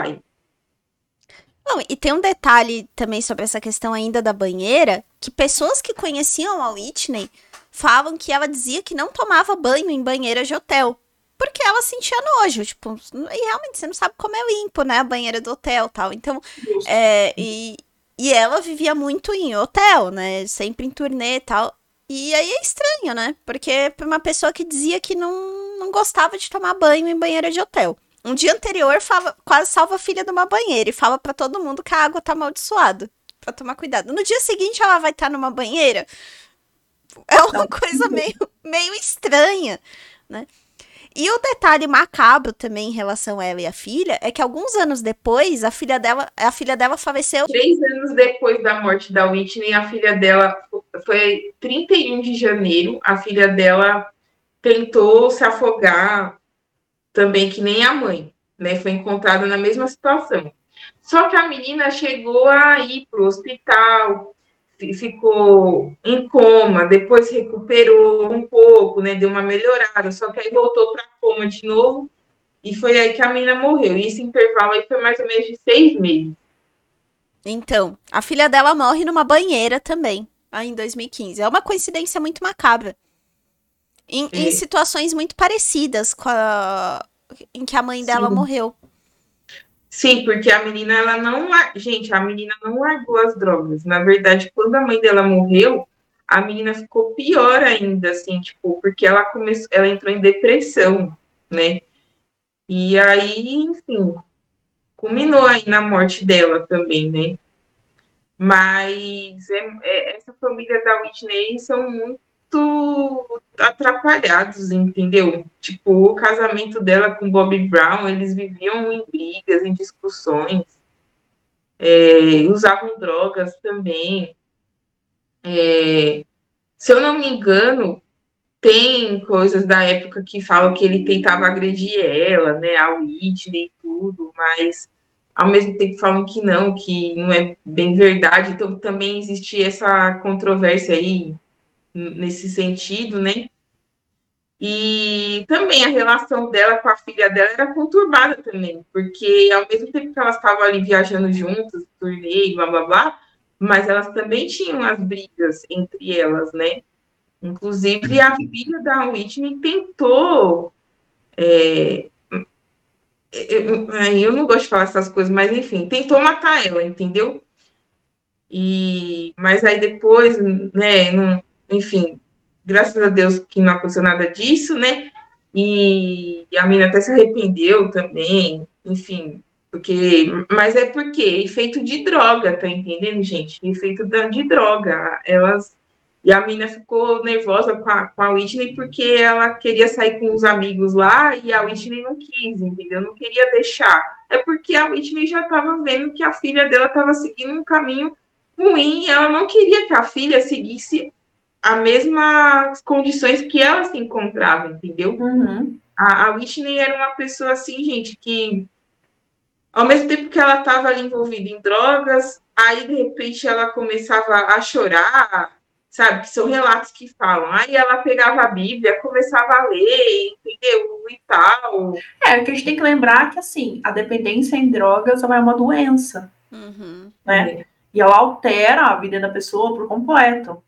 Não, e tem um detalhe também sobre essa questão ainda da banheira, que pessoas que conheciam a Whitney falam que ela dizia que não tomava banho em banheira de hotel. Porque ela sentia nojo, tipo, e realmente você não sabe como é limpo, né, a banheira do hotel tal. Então, é, e, e ela vivia muito em hotel, né, sempre em turnê e tal. E aí é estranho, né, porque uma pessoa que dizia que não, não gostava de tomar banho em banheira de hotel. Um dia anterior, fala, quase salva a filha de uma banheira e fala para todo mundo que a água tá amaldiçoada. Pra tomar cuidado. No dia seguinte, ela vai estar tá numa banheira. É uma coisa meio, meio estranha, né? E o detalhe macabro também em relação a ela e a filha é que alguns anos depois, a filha dela, a filha dela faleceu. Três anos depois da morte da Whitney, a filha dela foi 31 de janeiro. A filha dela tentou se afogar também que nem a mãe, né? Foi encontrada na mesma situação. Só que a menina chegou a ir para o hospital, ficou em coma, depois recuperou um pouco, né? Deu uma melhorada, só que aí voltou para coma de novo e foi aí que a menina morreu. E esse intervalo aí foi mais ou menos de seis meses. Então, a filha dela morre numa banheira também, aí em 2015. É uma coincidência muito macabra. Em, em, situações muito parecidas com a em que a mãe dela Sim. morreu. Sim, porque a menina, ela não. Gente, a menina não largou as drogas. Na verdade, quando a mãe dela morreu, a menina ficou pior ainda, assim, tipo, porque ela começou, ela entrou em depressão, né? E aí, enfim, culminou aí na morte dela também, né? Mas é, é, essa família da Whitney são muito muito atrapalhados, entendeu? Tipo, o casamento dela com Bob Brown, eles viviam em brigas, em discussões, é, usavam drogas também. É, se eu não me engano, tem coisas da época que falam que ele tentava agredir ela, né, a Whitney e tudo, mas ao mesmo tempo falam que não, que não é bem verdade, então também existe essa controvérsia aí nesse sentido, né? E também a relação dela com a filha dela era conturbada também, porque ao mesmo tempo que elas estavam ali viajando juntas, turnê, blá blá blá, mas elas também tinham as brigas entre elas, né? Inclusive a filha da Whitney tentou. É, eu, eu não gosto de falar essas coisas, mas enfim, tentou matar ela, entendeu? E, mas aí depois, né, não, enfim, graças a Deus que não aconteceu nada disso, né? E a menina até se arrependeu também, enfim, porque, mas é porque efeito de droga, tá entendendo, gente? Efeito de droga. Elas e a menina ficou nervosa com a, com a Whitney porque ela queria sair com os amigos lá e a Whitney não quis, entendeu? Não queria deixar. É porque a Whitney já estava vendo que a filha dela estava seguindo um caminho ruim. Ela não queria que a filha seguisse as mesmas condições que ela se encontrava, entendeu? Uhum. A, a Whitney era uma pessoa assim, gente, que ao mesmo tempo que ela estava ali envolvida em drogas, aí de repente ela começava a chorar, sabe? Que são relatos que falam. Aí ela pegava a Bíblia, começava a ler, entendeu? E tal. É, o que a gente tem que lembrar que, assim, a dependência em drogas é uma doença, Uhum. né? E ela altera a vida da pessoa por completo.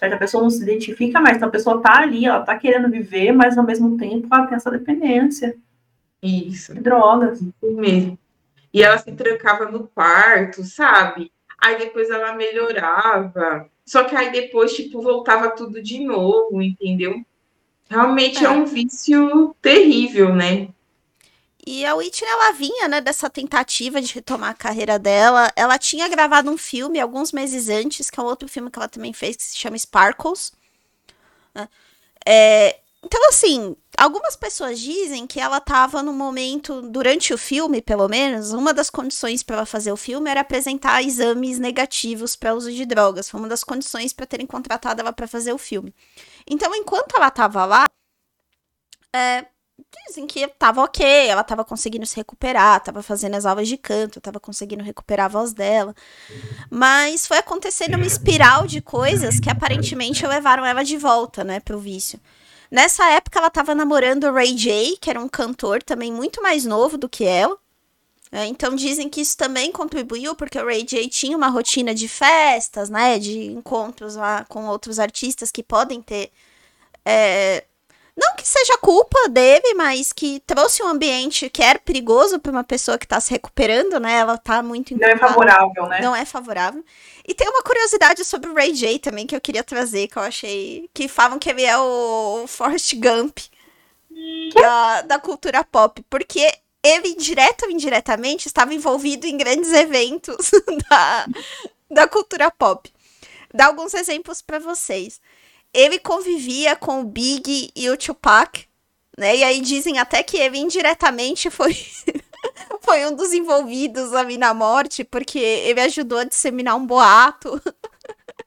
Certo? A pessoa não se identifica mais, então a pessoa tá ali, ela tá querendo viver, mas ao mesmo tempo ela tem essa dependência Isso, de drogas. mesmo. E ela se trancava no quarto, sabe? Aí depois ela melhorava. Só que aí depois, tipo, voltava tudo de novo, entendeu? Realmente é, É. um vício terrível, né? E a Whitney, ela vinha, né, dessa tentativa de retomar a carreira dela. Ela tinha gravado um filme alguns meses antes, que é um outro filme que ela também fez, que se chama Sparkles. né? É, então, assim, algumas pessoas dizem que ela estava no momento, durante o filme, pelo menos, uma das condições para ela fazer o filme era apresentar exames negativos para uso de drogas. Foi uma das condições para terem contratado ela para fazer o filme. Então, enquanto ela estava lá, é, dizem que tava ok, ela tava conseguindo se recuperar, tava fazendo as aulas de canto, tava conseguindo recuperar a voz dela. Mas foi acontecendo uma espiral de coisas que aparentemente levaram ela de volta, né, pro vício. Nessa época ela tava namorando o Ray J, que era um cantor também muito mais novo do que ela. É, então dizem que isso também contribuiu, porque o Ray J tinha uma rotina de festas, né, de encontros lá com outros artistas que podem ter é, não que seja culpa dele, mas que trouxe um ambiente que era perigoso para uma pessoa que tá se recuperando, né? Ela tá muito Não é favorável, né? Não é favorável. E tem uma curiosidade sobre o Ray J também que eu queria trazer, que eu achei. Que falam que ele é o Forrest Gump da, da cultura pop. Porque ele, direto ou indiretamente, estava envolvido em grandes eventos da, da cultura pop. Dar alguns exemplos para vocês ele convivia com o Big e o Tupac, né? E aí dizem até que ele indiretamente foi foi um dos envolvidos ali na morte, porque ele ajudou a disseminar um boato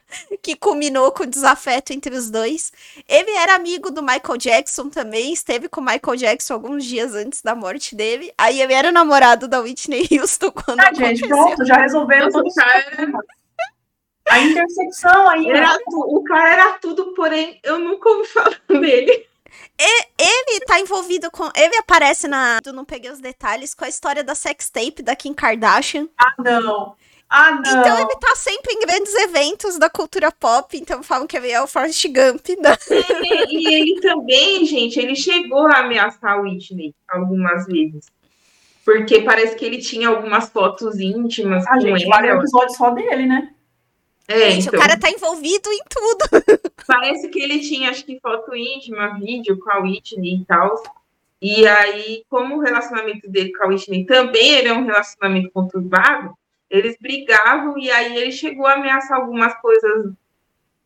que culminou com o desafeto entre os dois. Ele era amigo do Michael Jackson também, esteve com o Michael Jackson alguns dias antes da morte dele. Aí ele era namorado da Whitney Houston quando Ah, gente, aconteceu. pronto, já resolveram Nossa, todo o cara, A intersecção aí, era tu- o cara era tudo, porém eu nunca ouvi falar dele. Ele tá envolvido com. Ele aparece na. Eu não peguei os detalhes com a história da sextape da Kim Kardashian. Ah, não. Ah, não. Então ele tá sempre em grandes eventos da cultura pop. Então falam que ele é o Forrest Gump. Da... E, e ele também, gente, ele chegou a ameaçar a Whitney algumas vezes. Porque parece que ele tinha algumas fotos íntimas Ah, com gente, ela. vários episódios só dele, né? É, Gente, então, o cara tá envolvido em tudo. parece que ele tinha, acho que foto íntima, vídeo com a Whitney e tal. E aí, como o relacionamento dele com a Whitney também era um relacionamento conturbado, eles brigavam e aí ele chegou a ameaçar algumas coisas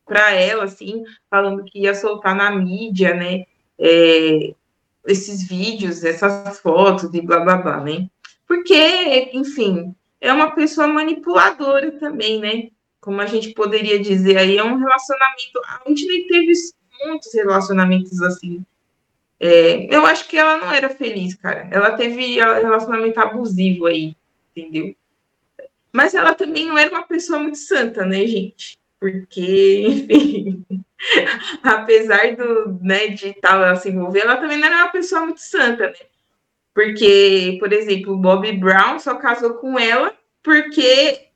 para ela, assim, falando que ia soltar na mídia, né? é, esses vídeos, essas fotos e blá blá blá, né? Porque, enfim, é uma pessoa manipuladora também, né? Como a gente poderia dizer aí, é um relacionamento. A Whitney teve muitos relacionamentos assim. É, eu acho que ela não era feliz, cara. Ela teve relacionamento abusivo aí, entendeu? Mas ela também não era uma pessoa muito santa, né, gente? Porque, enfim, apesar do, né, de tal se envolver, ela também não era uma pessoa muito santa, né? Porque, por exemplo, o Bob Brown só casou com ela porque,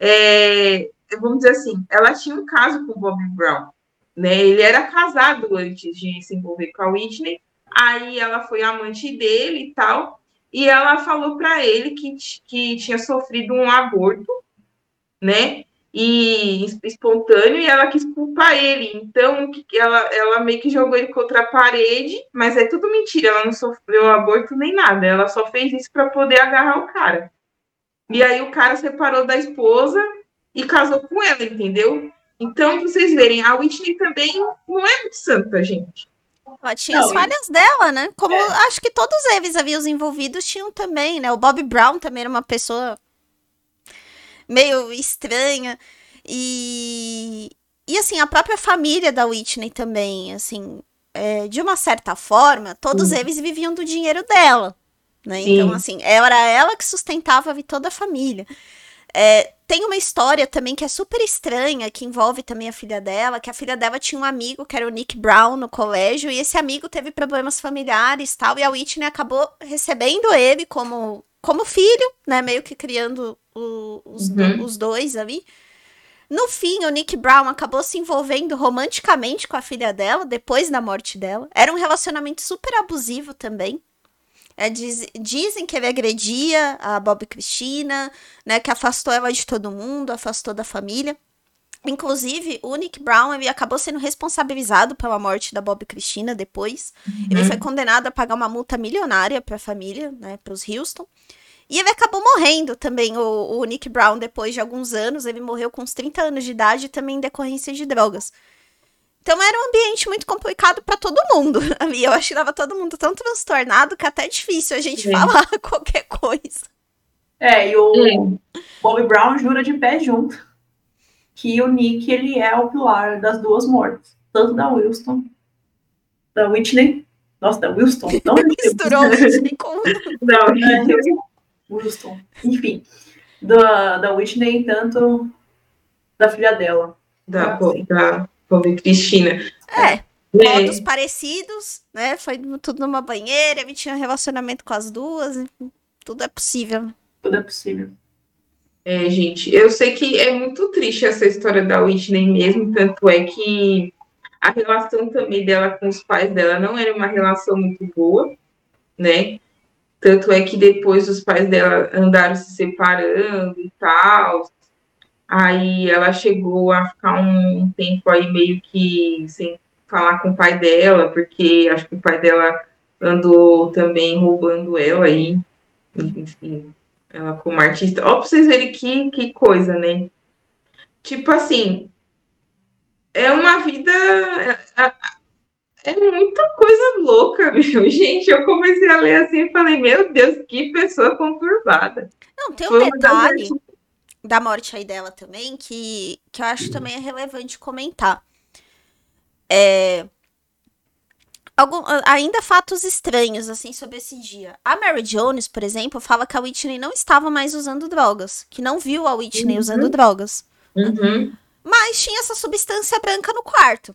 é, vamos dizer assim, ela tinha um caso com o Bob Brown, né? Ele era casado antes de se envolver com a Whitney, aí ela foi amante dele e tal, e ela falou para ele que, que tinha sofrido um aborto, né? e espontâneo e ela quis culpar ele. Então, ela, ela meio que jogou ele contra a parede, mas é tudo mentira. Ela não sofreu aborto nem nada. Ela só fez isso para poder agarrar o cara. E aí o cara separou da esposa e casou com ela, entendeu? Então, pra vocês verem, a Whitney também não é muito santa, gente. Ela tinha não, as falhas dela, né? Como é. acho que todos eles ali, os envolvidos, tinham também, né? O Bob Brown também era uma pessoa meio estranha. E, e assim, a própria família da Whitney também, assim, é, de uma certa forma, todos uhum. eles viviam do dinheiro dela. Né? Então, assim, era ela que sustentava toda a família. É, tem uma história também que é super estranha, que envolve também a filha dela, que a filha dela tinha um amigo, que era o Nick Brown, no colégio, e esse amigo teve problemas familiares tal, e a Whitney acabou recebendo ele como, como filho, né, meio que criando o, os, uhum. do, os dois ali. No fim, o Nick Brown acabou se envolvendo romanticamente com a filha dela, depois da morte dela. Era um relacionamento super abusivo também. É, diz, dizem que ele agredia a Bob Cristina, né, que afastou ela de todo mundo, afastou da família. Inclusive, o Nick Brown ele acabou sendo responsabilizado pela morte da Bob Cristina depois. Uhum. Ele foi condenado a pagar uma multa milionária para a família, né, para os Houston. E ele acabou morrendo também, o, o, Nick Brown, depois de alguns anos. Ele morreu com uns 30 anos de idade, também em decorrência de drogas. Então era um ambiente muito complicado para todo mundo. E eu acho que tava todo mundo tão transtornado que até é difícil a gente falar qualquer coisa. É, e o Bob Brown jura de pé junto que o Nick ele é o pilar das duas mortes, tanto da Wilson, da Whitney, nossa, da Wilson, não misturou Whitney com não, é, Wilson, enfim, da, da Whitney, tanto da filha dela. Da, da Pobre Cristina. É. Modos é. parecidos, né? Foi tudo numa banheira, ele tinha relacionamento com as duas, tudo é possível. Tudo é possível. É, gente, eu sei que é muito triste essa história da Whitney mesmo, tanto é que a relação também dela com os pais dela não era uma relação muito boa, né? Tanto é que depois os pais dela andaram se separando e tal, Aí ela chegou a ficar um, um tempo aí meio que sem falar com o pai dela, porque acho que o pai dela andou também roubando ela aí. Enfim, ela como artista. Ó, pra vocês verem que, que coisa, né? Tipo assim, é uma vida. É, é muita coisa louca, meu. Gente, eu comecei a ler assim e falei, meu Deus, que pessoa conturbada. Não, tem um Foi detalhe da morte aí dela também, que, que eu acho também é relevante comentar. É, algum, ainda fatos estranhos, assim, sobre esse dia. A Mary Jones, por exemplo, fala que a Whitney não estava mais usando drogas, que não viu a Whitney uhum. usando drogas. Uhum. Mas tinha essa substância branca no quarto.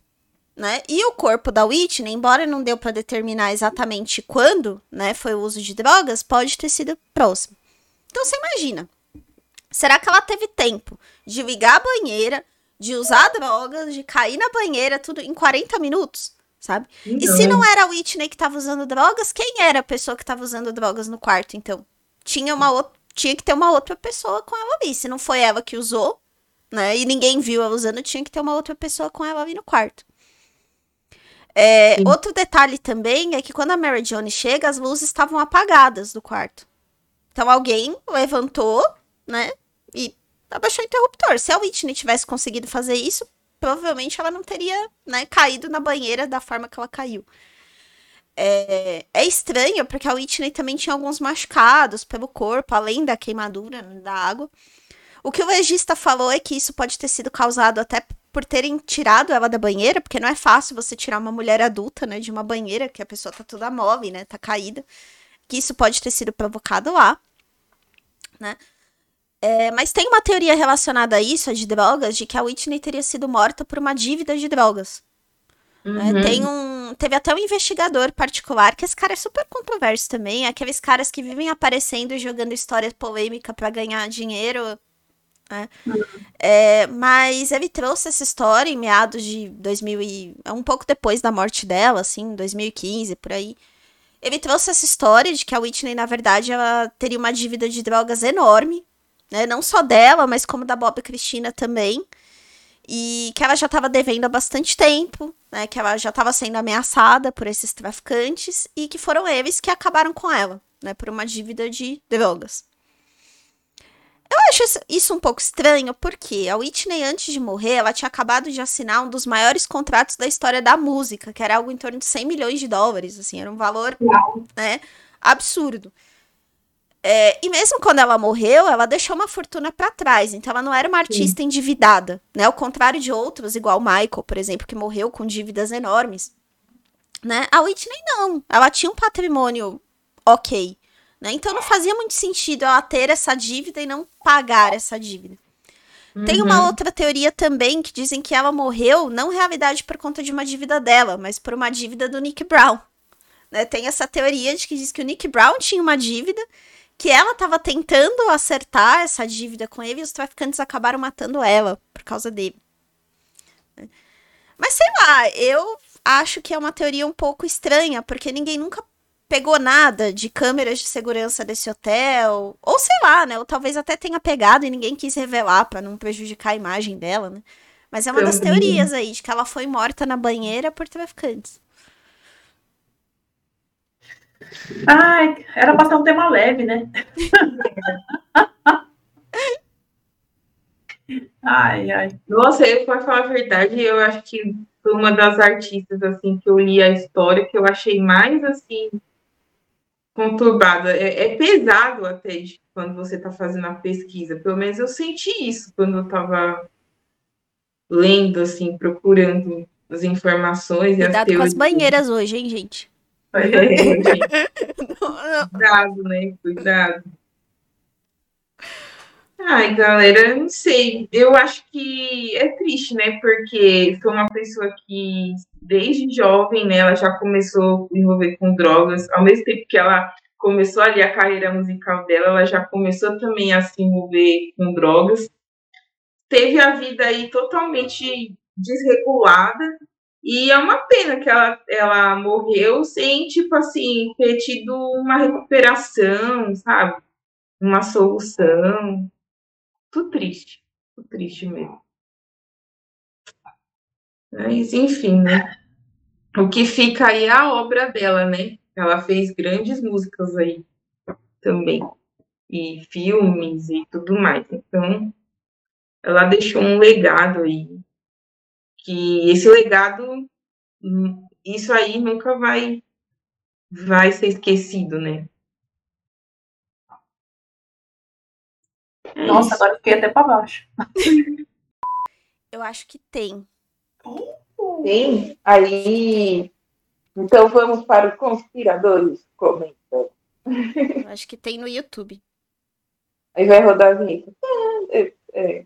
Né? E o corpo da Whitney, embora não deu para determinar exatamente quando, né, foi o uso de drogas, pode ter sido próximo. Então você imagina, Será que ela teve tempo de ligar a banheira, de usar drogas, de cair na banheira, tudo em 40 minutos? Sabe? Então. E se não era a Whitney que tava usando drogas, quem era a pessoa que tava usando drogas no quarto, então? Tinha uma outra, tinha que ter uma outra pessoa com ela ali. Se não foi ela que usou, né? E ninguém viu ela usando, tinha que ter uma outra pessoa com ela ali no quarto. É, outro detalhe também é que quando a Mary Jane chega, as luzes estavam apagadas do quarto. Então alguém levantou, né? Abaixou o interruptor. Se a Whitney tivesse conseguido fazer isso, provavelmente ela não teria né, caído na banheira da forma que ela caiu. É, é, estranho, porque a Whitney também tinha alguns machucados pelo corpo, além da queimadura né, da água. O que o legista falou é que isso pode ter sido causado até por terem tirado ela da banheira, porque não é fácil você tirar uma mulher adulta, né, de uma banheira, que a pessoa tá toda mole, né, tá caída. Que isso pode ter sido provocado lá, né. É, mas tem uma teoria relacionada a isso, a de drogas, de que a Whitney teria sido morta por uma dívida de drogas. É, uhum. É, tem um, teve até um investigador particular, que esse cara é super controverso também, é aqueles caras que vivem aparecendo e jogando história polêmica para ganhar dinheiro. Né? Uhum. É, mas ele trouxe essa história em meados de 2000 e um pouco depois da morte dela, assim, 2015 por aí. Ele trouxe essa história de que a Whitney, na verdade, ela teria uma dívida de drogas enorme né? Não só dela, mas como da Bob Cristina também. E que ela já estava devendo há bastante tempo, né? Que ela já estava sendo ameaçada por esses traficantes e que foram eles que acabaram com ela, né? Por uma dívida de drogas. Eu acho isso um pouco estranho, porque a Whitney, antes de morrer, ela tinha acabado de assinar um dos maiores contratos da história da música, que era algo em torno de 100 milhões de dólares, assim, era um valor, né, absurdo. É, e mesmo quando ela morreu, ela deixou uma fortuna para trás, então ela não era uma artista Sim. endividada, né, ao contrário de outros, igual o Michael, por exemplo, que morreu com dívidas enormes, né, a Whitney não, ela tinha um patrimônio ok, né? Então não fazia muito sentido ela ter essa dívida e não pagar essa dívida. Uhum. Tem uma uhum. outra teoria também que dizem que ela morreu, não realidade por conta de uma dívida dela, mas por uma dívida do Nick Brown. Né? Tem essa teoria de que diz que o Nick Brown tinha uma dívida, que ela estava tentando acertar essa dívida com ele e os traficantes acabaram matando ela por causa dele. Mas sei lá, eu acho que é uma teoria um pouco estranha, porque ninguém nunca pegou nada de câmeras de segurança desse hotel, ou sei lá, né? Ou talvez até tenha pegado e ninguém quis revelar para não prejudicar a imagem dela, né? Mas é uma das teorias aí, de que ela foi morta na banheira por traficantes. Ai, era pra ser um tema leve, né? ai, ai. Nossa, eu, pra falar a verdade, eu acho que foi uma das artistas, assim, que eu li a história, que eu achei mais, assim, conturbada. É, é pesado até quando você está fazendo a pesquisa. Pelo menos eu senti isso quando eu estava lendo, assim, procurando as informações. Cuidado com as banheiras hoje, hein, gente? Cuidado, né? Cuidado. Ai, galera, não sei. Eu acho que é triste, né? Porque foi uma pessoa que, desde jovem, né, ela já começou a se envolver com drogas. Ao mesmo tempo que ela começou ali a carreira musical dela, ela já começou também a se envolver com drogas. Teve a vida aí totalmente desregulada. E é uma pena que ela, ela morreu sem, tipo assim, ter tido uma recuperação, sabe? Uma solução. Tudo triste. Tudo triste mesmo. Mas, enfim, né? O que fica aí é a obra dela, né? Ela fez grandes músicas aí também. E filmes e tudo mais. Então, ela deixou um legado aí. Que esse legado, hum, isso aí nunca vai, vai ser esquecido, né? É Nossa, agora fiquei até para baixo. Eu acho que tem. Tem? Aí. Então vamos para os conspiradores comentando. Eu acho que tem no YouTube. Aí vai rodar a vinheta. É, é.